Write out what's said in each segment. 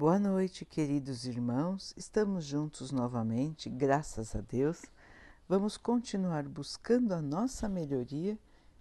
Boa noite, queridos irmãos. Estamos juntos novamente, graças a Deus. Vamos continuar buscando a nossa melhoria,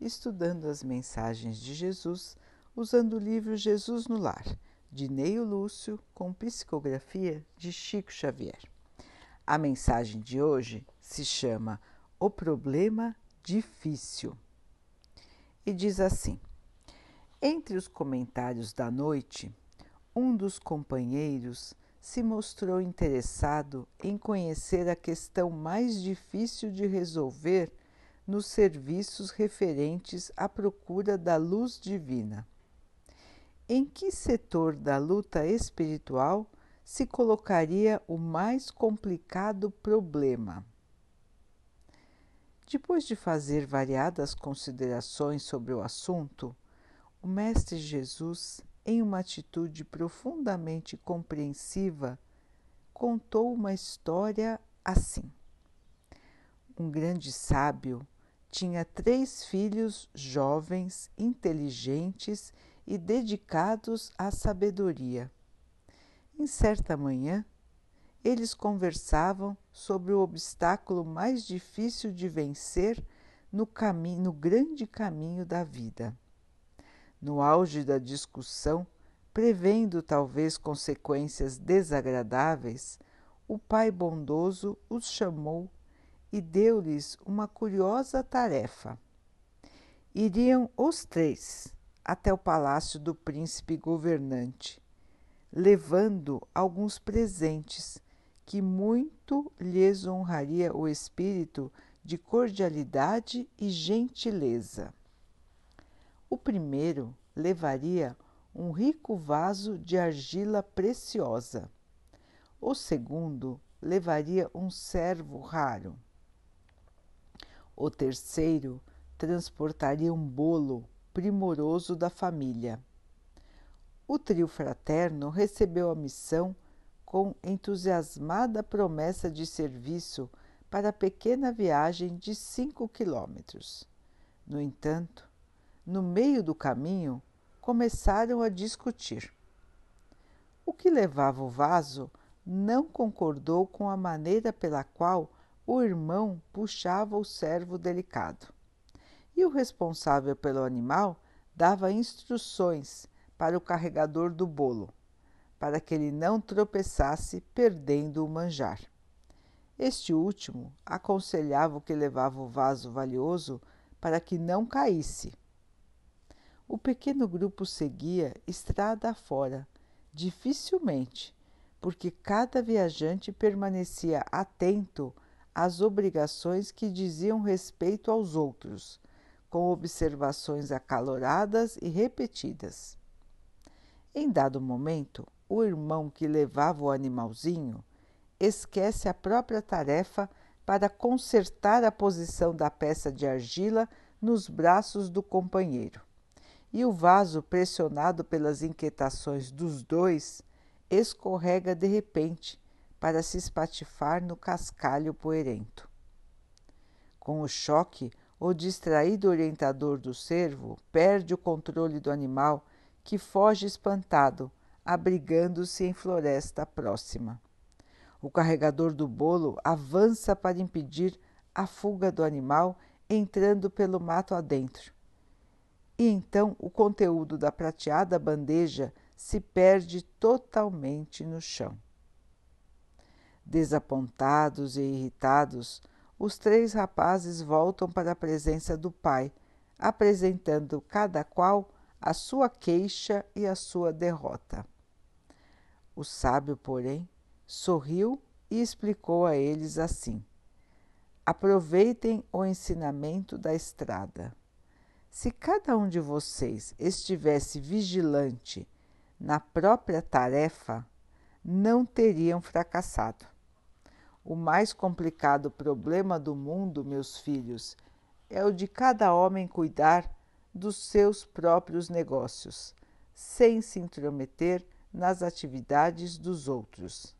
estudando as mensagens de Jesus, usando o livro Jesus no Lar, de Neio Lúcio, com psicografia de Chico Xavier. A mensagem de hoje se chama O Problema Difícil e diz assim: Entre os comentários da noite, um dos companheiros se mostrou interessado em conhecer a questão mais difícil de resolver nos serviços referentes à procura da luz divina. Em que setor da luta espiritual se colocaria o mais complicado problema? Depois de fazer variadas considerações sobre o assunto, o Mestre Jesus em uma atitude profundamente compreensiva, contou uma história assim. Um grande sábio tinha três filhos jovens, inteligentes e dedicados à sabedoria. Em certa manhã, eles conversavam sobre o obstáculo mais difícil de vencer no, no grande caminho da vida no auge da discussão, prevendo talvez consequências desagradáveis, o pai bondoso os chamou e deu-lhes uma curiosa tarefa. Iriam os três até o palácio do príncipe governante, levando alguns presentes que muito lhes honraria o espírito de cordialidade e gentileza. O primeiro levaria um rico vaso de argila preciosa. O segundo levaria um servo raro. O terceiro transportaria um bolo primoroso da família. O trio fraterno recebeu a missão com entusiasmada promessa de serviço para a pequena viagem de cinco quilômetros. No entanto, no meio do caminho, começaram a discutir. O que levava o vaso não concordou com a maneira pela qual o irmão puxava o servo delicado. E o responsável pelo animal dava instruções para o carregador do bolo, para que ele não tropeçasse perdendo o manjar. Este último aconselhava o que levava o vaso valioso para que não caísse o pequeno grupo seguia estrada afora, dificilmente, porque cada viajante permanecia atento às obrigações que diziam respeito aos outros, com observações acaloradas e repetidas. Em dado momento, o irmão que levava o animalzinho esquece a própria tarefa para consertar a posição da peça de argila nos braços do companheiro e o vaso, pressionado pelas inquietações dos dois, escorrega de repente para se espatifar no cascalho poerento. Com o choque, o distraído orientador do cervo perde o controle do animal, que foge espantado, abrigando-se em floresta próxima. O carregador do bolo avança para impedir a fuga do animal, entrando pelo mato adentro e então o conteúdo da prateada bandeja se perde totalmente no chão. Desapontados e irritados, os três rapazes voltam para a presença do pai, apresentando cada qual a sua queixa e a sua derrota. O sábio, porém, sorriu e explicou a eles assim: Aproveitem o ensinamento da estrada. Se cada um de vocês estivesse vigilante na própria tarefa, não teriam fracassado. O mais complicado problema do mundo, meus filhos, é o de cada homem cuidar dos seus próprios negócios, sem se intrometer nas atividades dos outros.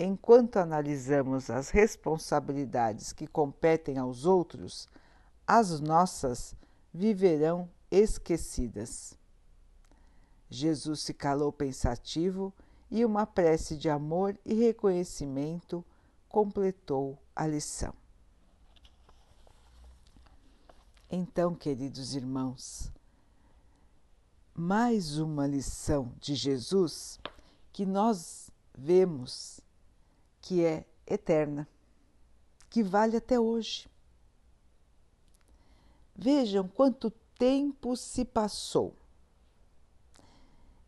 Enquanto analisamos as responsabilidades que competem aos outros, as nossas viverão esquecidas. Jesus se calou pensativo e uma prece de amor e reconhecimento completou a lição. Então, queridos irmãos, mais uma lição de Jesus que nós vemos que é eterna, que vale até hoje. Vejam quanto tempo se passou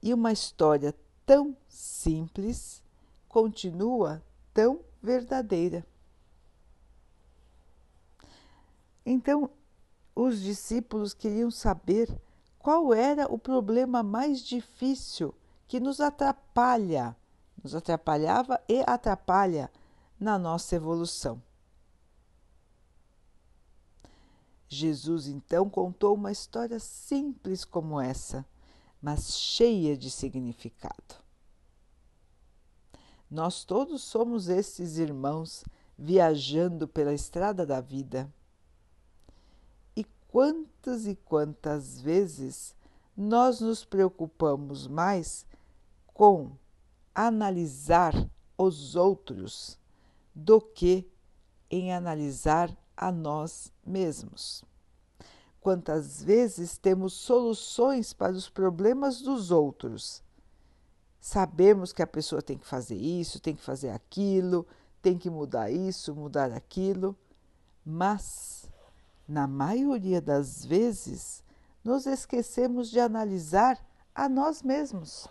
e uma história tão simples continua tão verdadeira. Então, os discípulos queriam saber qual era o problema mais difícil que nos atrapalha, nos atrapalhava e atrapalha na nossa evolução. Jesus então contou uma história simples como essa, mas cheia de significado. Nós todos somos esses irmãos viajando pela estrada da vida quantas e quantas vezes nós nos preocupamos mais com analisar os outros do que em analisar a nós mesmos. Quantas vezes temos soluções para os problemas dos outros? Sabemos que a pessoa tem que fazer isso, tem que fazer aquilo, tem que mudar isso, mudar aquilo, mas na maioria das vezes, nos esquecemos de analisar a nós mesmos.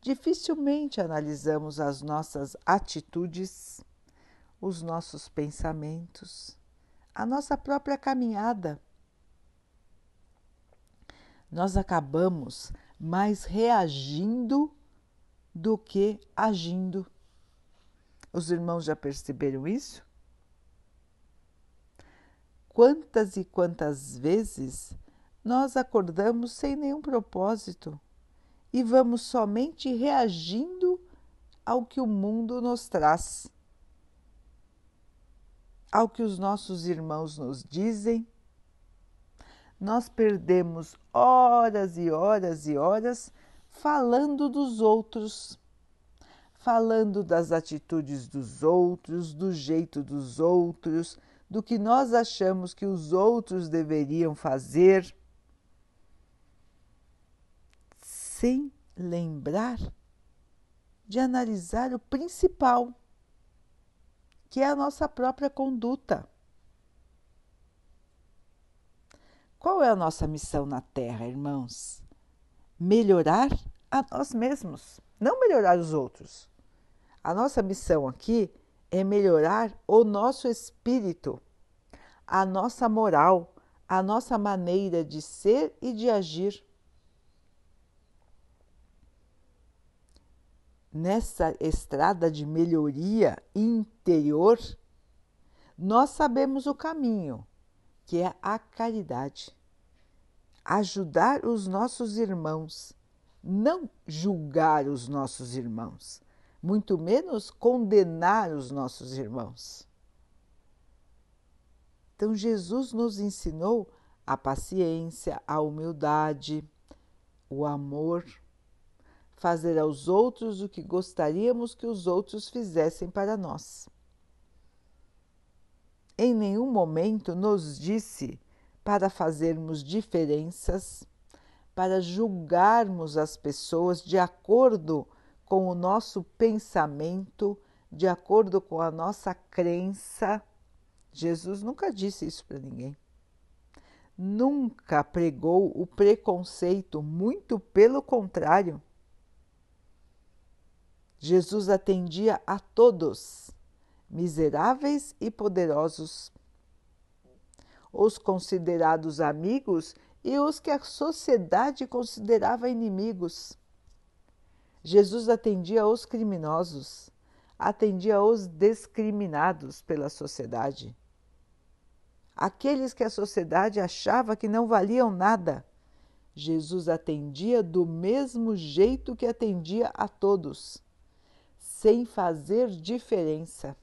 Dificilmente analisamos as nossas atitudes, os nossos pensamentos, a nossa própria caminhada. Nós acabamos mais reagindo do que agindo. Os irmãos já perceberam isso? Quantas e quantas vezes nós acordamos sem nenhum propósito e vamos somente reagindo ao que o mundo nos traz, ao que os nossos irmãos nos dizem. Nós perdemos horas e horas e horas falando dos outros, falando das atitudes dos outros, do jeito dos outros, do que nós achamos que os outros deveriam fazer, sem lembrar de analisar o principal, que é a nossa própria conduta. Qual é a nossa missão na Terra, irmãos? Melhorar a nós mesmos, não melhorar os outros. A nossa missão aqui é melhorar o nosso espírito, a nossa moral, a nossa maneira de ser e de agir. Nessa estrada de melhoria interior, nós sabemos o caminho, que é a caridade. Ajudar os nossos irmãos, não julgar os nossos irmãos muito menos condenar os nossos irmãos. Então, Jesus nos ensinou a paciência, a humildade, o amor, fazer aos outros o que gostaríamos que os outros fizessem para nós. Em nenhum momento nos disse para fazermos diferenças, para julgarmos as pessoas de acordo com o nosso pensamento, de acordo com a nossa crença. Jesus nunca disse isso para ninguém. Nunca pregou o preconceito, muito pelo contrário. Jesus atendia a todos, miseráveis e poderosos, os considerados amigos e os que a sociedade considerava inimigos. Jesus atendia os criminosos, atendia os discriminados pela sociedade. Aqueles que a sociedade achava que não valiam nada, Jesus atendia do mesmo jeito que atendia a todos, sem fazer diferença.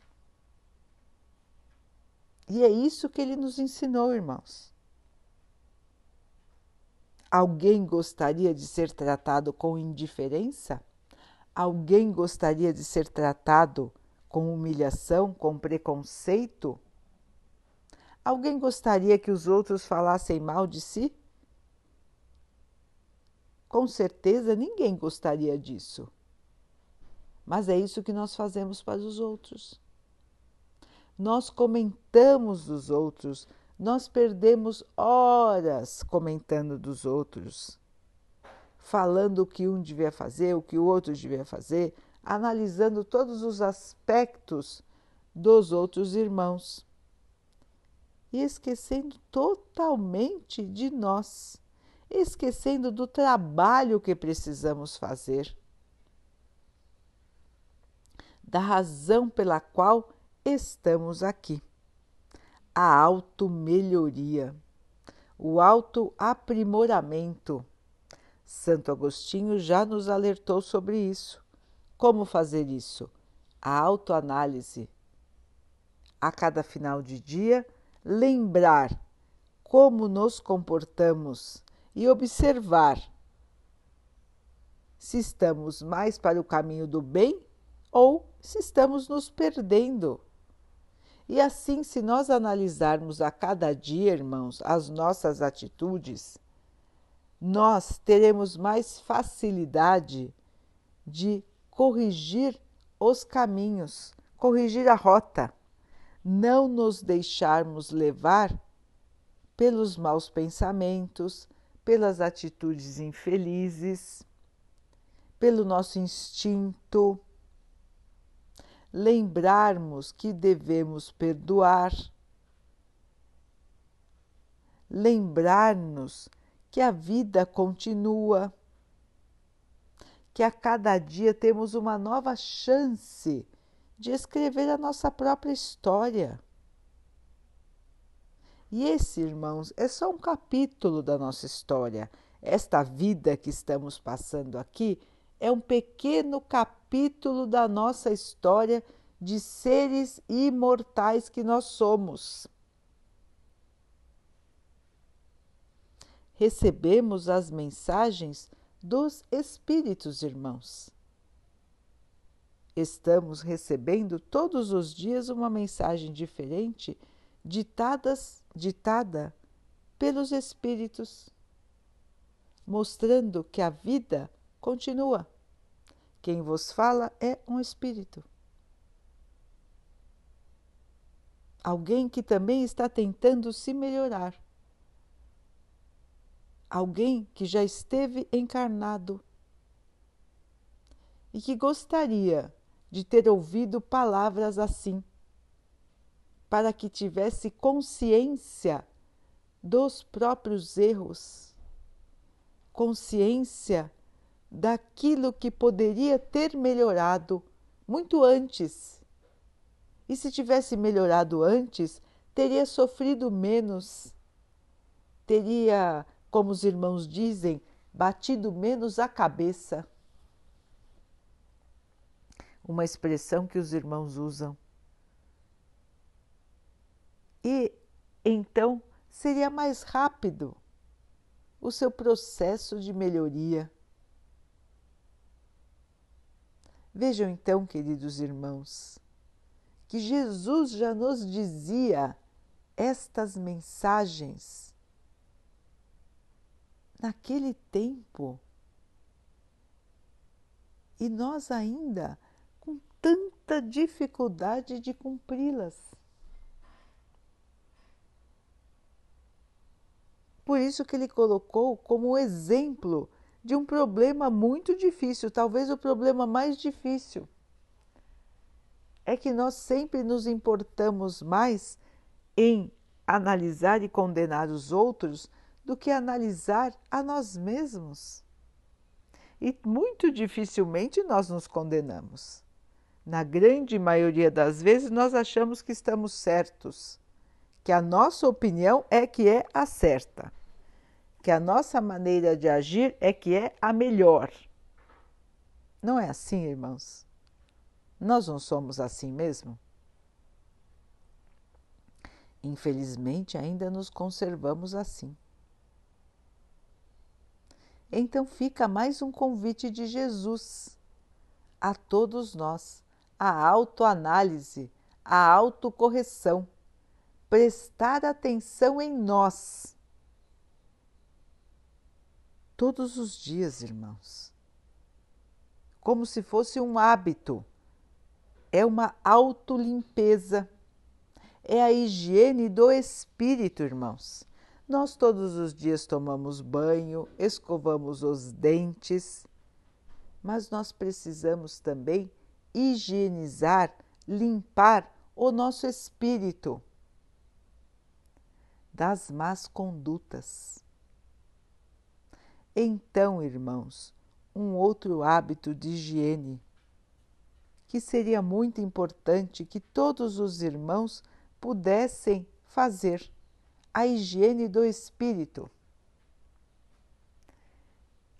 E é isso que ele nos ensinou, irmãos. Alguém gostaria de ser tratado com indiferença? Alguém gostaria de ser tratado com humilhação, com preconceito? Alguém gostaria que os outros falassem mal de si? Com certeza ninguém gostaria disso. Mas é isso que nós fazemos para os outros. Nós comentamos dos outros, nós perdemos horas comentando dos outros, falando o que um devia fazer, o que o outro devia fazer, analisando todos os aspectos dos outros irmãos. E esquecendo totalmente de nós. Esquecendo do trabalho que precisamos fazer, da razão pela qual estamos aqui. A auto-melhoria, o auto-aprimoramento. Santo Agostinho já nos alertou sobre isso. Como fazer isso? A autoanálise. A cada final de dia, lembrar como nos comportamos e observar se estamos mais para o caminho do bem ou se estamos nos perdendo. E assim, se nós analisarmos a cada dia, irmãos, as nossas atitudes, nós teremos mais facilidade de corrigir os caminhos, corrigir a rota, não nos deixarmos levar pelos maus pensamentos, pelas atitudes infelizes, pelo nosso instinto, lembrarmos que devemos perdoar, lembrar-nos que a vida continua, que a cada dia temos uma nova chance de escrever a nossa própria história e esse, irmãos, é só um capítulo da nossa história. Esta vida que estamos passando aqui é um pequeno capítulo da nossa história de seres imortais que nós somos. Recebemos as mensagens dos Espíritos, irmãos. Estamos recebendo todos os dias uma mensagem diferente ditadas, ditada pelos espíritos, mostrando que a vida continua. Quem vos fala é um espírito. Alguém que também está tentando se melhorar. Alguém que já esteve encarnado e que gostaria de ter ouvido palavras assim para que tivesse consciência dos próprios erros, consciência daquilo que poderia ter melhorado muito antes. E se tivesse melhorado antes, teria sofrido menos, teria, como os irmãos dizem, batido menos a cabeça. Uma expressão que os irmãos usam e então seria mais rápido o seu processo de melhoria. Vejam então, queridos irmãos, que Jesus já nos dizia estas mensagens naquele tempo e nós ainda com tanta dificuldade de cumpri-las. Por isso que ele colocou como exemplo de um problema muito difícil, talvez o problema mais difícil. É que nós sempre nos importamos mais em analisar e condenar os outros do que analisar a nós mesmos. E muito dificilmente nós nos condenamos. Na grande maioria das vezes, nós achamos que estamos certos que a nossa opinião é que é a certa, que a nossa maneira de agir é que é a melhor. Não é assim, irmãos? Nós não somos assim mesmo? Infelizmente, ainda nos conservamos assim. Então fica mais um convite de Jesus a todos nós, a autoanálise, a autocorreção, prestar atenção em nós. Todos os dias, irmãos. Como se fosse um hábito. É uma autolimpeza. É a higiene do espírito, irmãos. Nós todos os dias tomamos banho, escovamos os dentes, mas nós precisamos também higienizar, limpar o nosso espírito das más condutas. Então, irmãos, um outro hábito de higiene que seria muito importante que todos os irmãos pudessem fazer a higiene do espírito.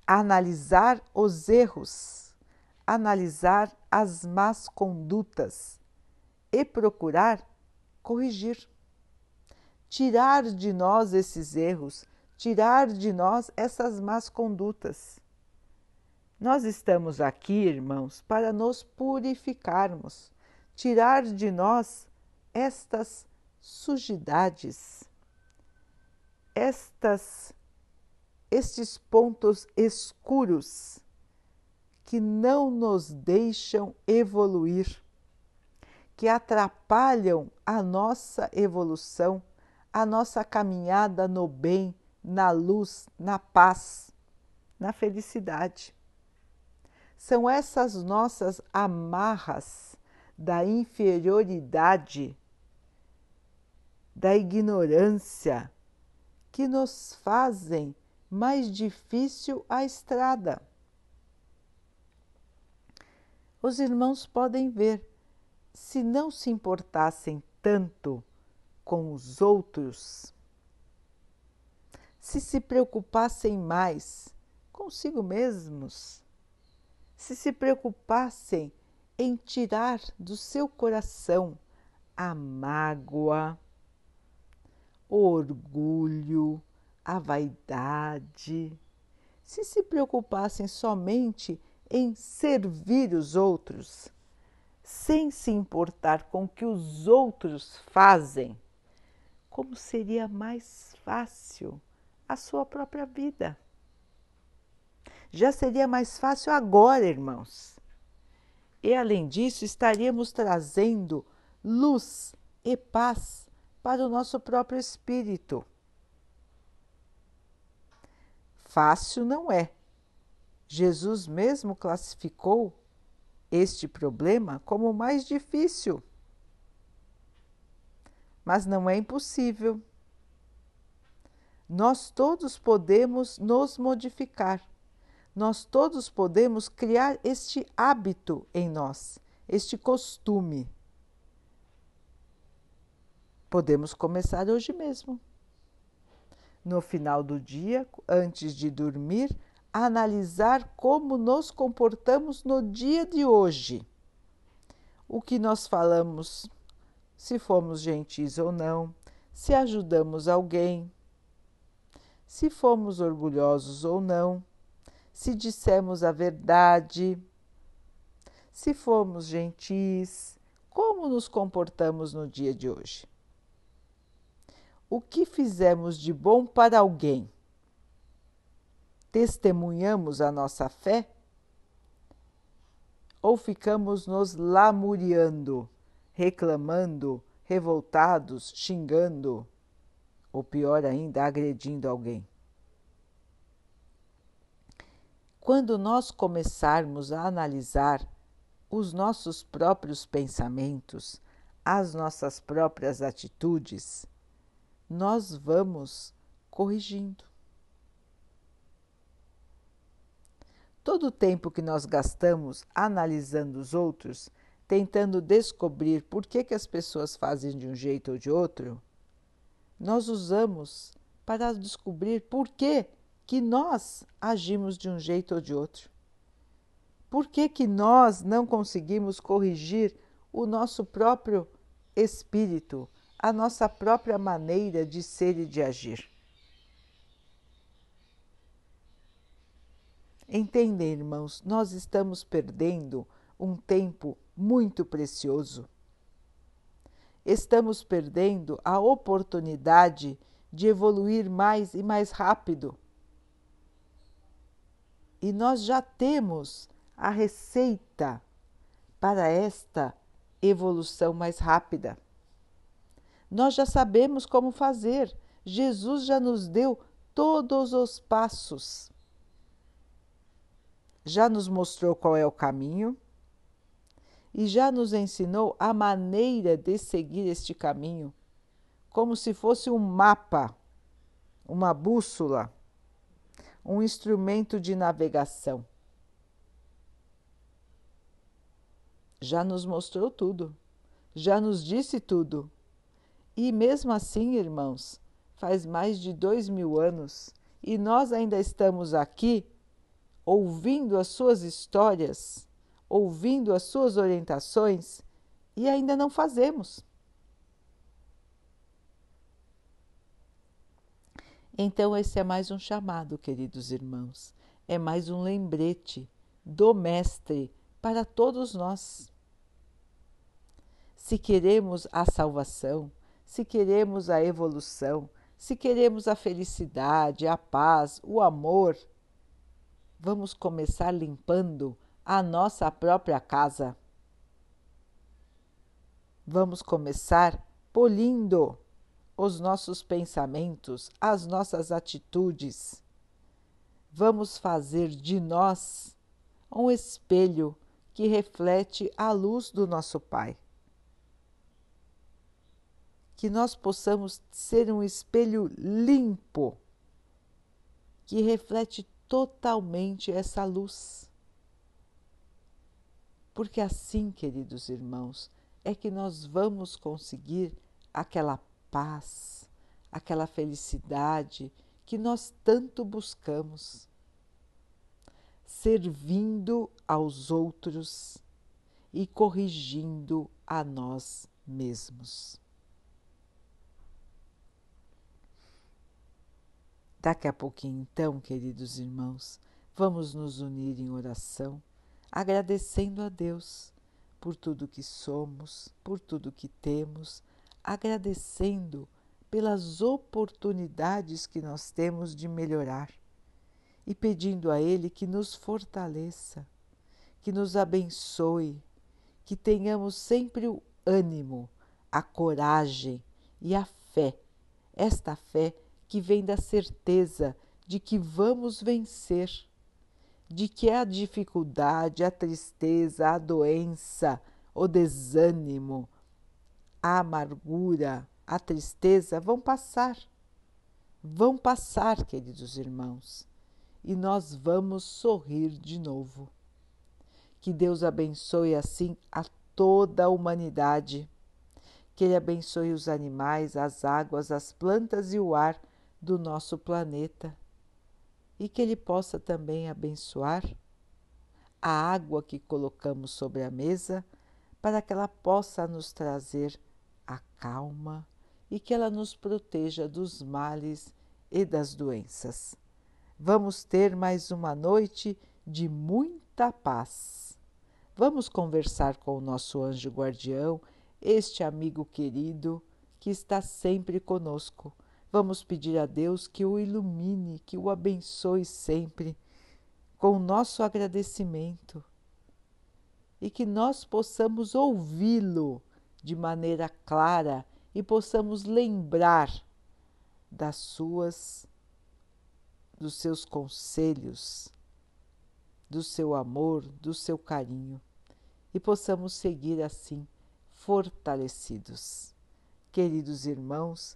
Analisar os erros, analisar as más condutas e procurar corrigir. Tirar de nós esses erros, tirar de nós essas más condutas. Nós estamos aqui, irmãos, para nos purificarmos, tirar de nós estas sujidades estas estes pontos escuros que não nos deixam evoluir, que atrapalham a nossa evolução, a nossa caminhada no bem, na luz, na paz, na felicidade. São essas nossas amarras da inferioridade, da ignorância, que nos fazem mais difícil a estrada. Os irmãos podem ver, se não se importassem tanto com os outros, se se preocupassem mais consigo mesmos, se se preocupassem em tirar do seu coração a mágoa, o orgulho, a vaidade, se se preocupassem somente em servir os outros, sem se importar com o que os outros fazem, como seria mais fácil a sua própria vida. Já seria mais fácil agora, irmãos. E além disso, estaríamos trazendo luz e paz para o nosso próprio espírito. Fácil não é. Jesus mesmo classificou este problema como o mais difícil. Mas não é impossível. Nós todos podemos nos modificar. Nós todos podemos criar este hábito em nós, este costume. Podemos começar hoje mesmo. No final do dia, antes de dormir, analisar como nos comportamos no dia de hoje. O que nós falamos, se fomos gentis ou não, se ajudamos alguém, se fomos orgulhosos ou não, se dissemos a verdade, se fomos gentis, como nos comportamos no dia de hoje o que fizemos de bom para alguém? Testemunhamos a nossa fé? Ou ficamos nos lamuriando, reclamando, revoltados, xingando, ou pior ainda, agredindo alguém? Quando nós começarmos a analisar os nossos próprios pensamentos, as nossas próprias atitudes, nós vamos corrigindo. Todo o tempo que nós gastamos analisando os outros, tentando descobrir por que, que as pessoas fazem de um jeito ou de outro, nós usamos para descobrir por que, que nós agimos de um jeito ou de outro. Por que, que nós não conseguimos corrigir o nosso próprio espírito, a nossa própria maneira de ser e de agir. Entendem, irmãos, nós estamos perdendo um tempo muito precioso. Estamos perdendo a oportunidade de evoluir mais e mais rápido. E nós já temos a receita para esta evolução mais rápida. Nós já sabemos como fazer. Jesus já nos deu todos os passos. Já nos mostrou qual é o caminho e já nos ensinou a maneira de seguir este caminho, como se fosse um mapa, uma bússola, um instrumento de navegação. Já nos mostrou tudo, já nos disse tudo. E mesmo assim, irmãos, faz mais de dois mil anos e nós ainda estamos aqui ouvindo as suas histórias, ouvindo as suas orientações e ainda não fazemos. Então, esse é mais um chamado, queridos irmãos, é mais um lembrete do Mestre para todos nós. Se queremos a salvação, se queremos a evolução, se queremos a felicidade, a paz, o amor, vamos começar limpando a nossa própria casa. Vamos começar polindo os nossos pensamentos, as nossas atitudes. Vamos fazer de nós um espelho que reflete a luz do nosso Pai que nós possamos ser um espelho limpo que reflete totalmente essa luz. Porque assim, queridos irmãos, é que nós vamos conseguir aquela paz, aquela felicidade que nós tanto buscamos. Servindo aos outros e corrigindo a nós mesmos. Daqui a pouquinho, então, queridos irmãos, vamos nos unir em oração, agradecendo a Deus por tudo que somos, por tudo que temos, agradecendo pelas oportunidades que nós temos de melhorar e pedindo a Ele que nos fortaleça, que nos abençoe, que tenhamos sempre o ânimo, a coragem e a fé, esta fé que vem da certeza de que vamos vencer, de que a dificuldade, a tristeza, a doença, o desânimo, a amargura, a tristeza vão passar. Vão passar, queridos irmãos, e nós vamos sorrir de novo. Que Deus abençoe assim a toda a humanidade. Que Ele abençoe os animais, as águas, as plantas e o ar do nosso planeta e que Ele possa também abençoar a água que colocamos sobre a mesa para que ela possa nos trazer a calma e que ela nos proteja dos males e das doenças. Vamos ter mais uma noite de muita paz. Vamos conversar com o nosso anjo guardião, este amigo querido que está sempre conosco Vamos pedir a Deus que o ilumine, que o abençoe sempre com o nosso agradecimento e que nós possamos ouvi-lo de maneira clara e possamos lembrar das suas dos seus conselhos, do seu amor, do seu carinho e possamos seguir assim fortalecidos. Queridos irmãos,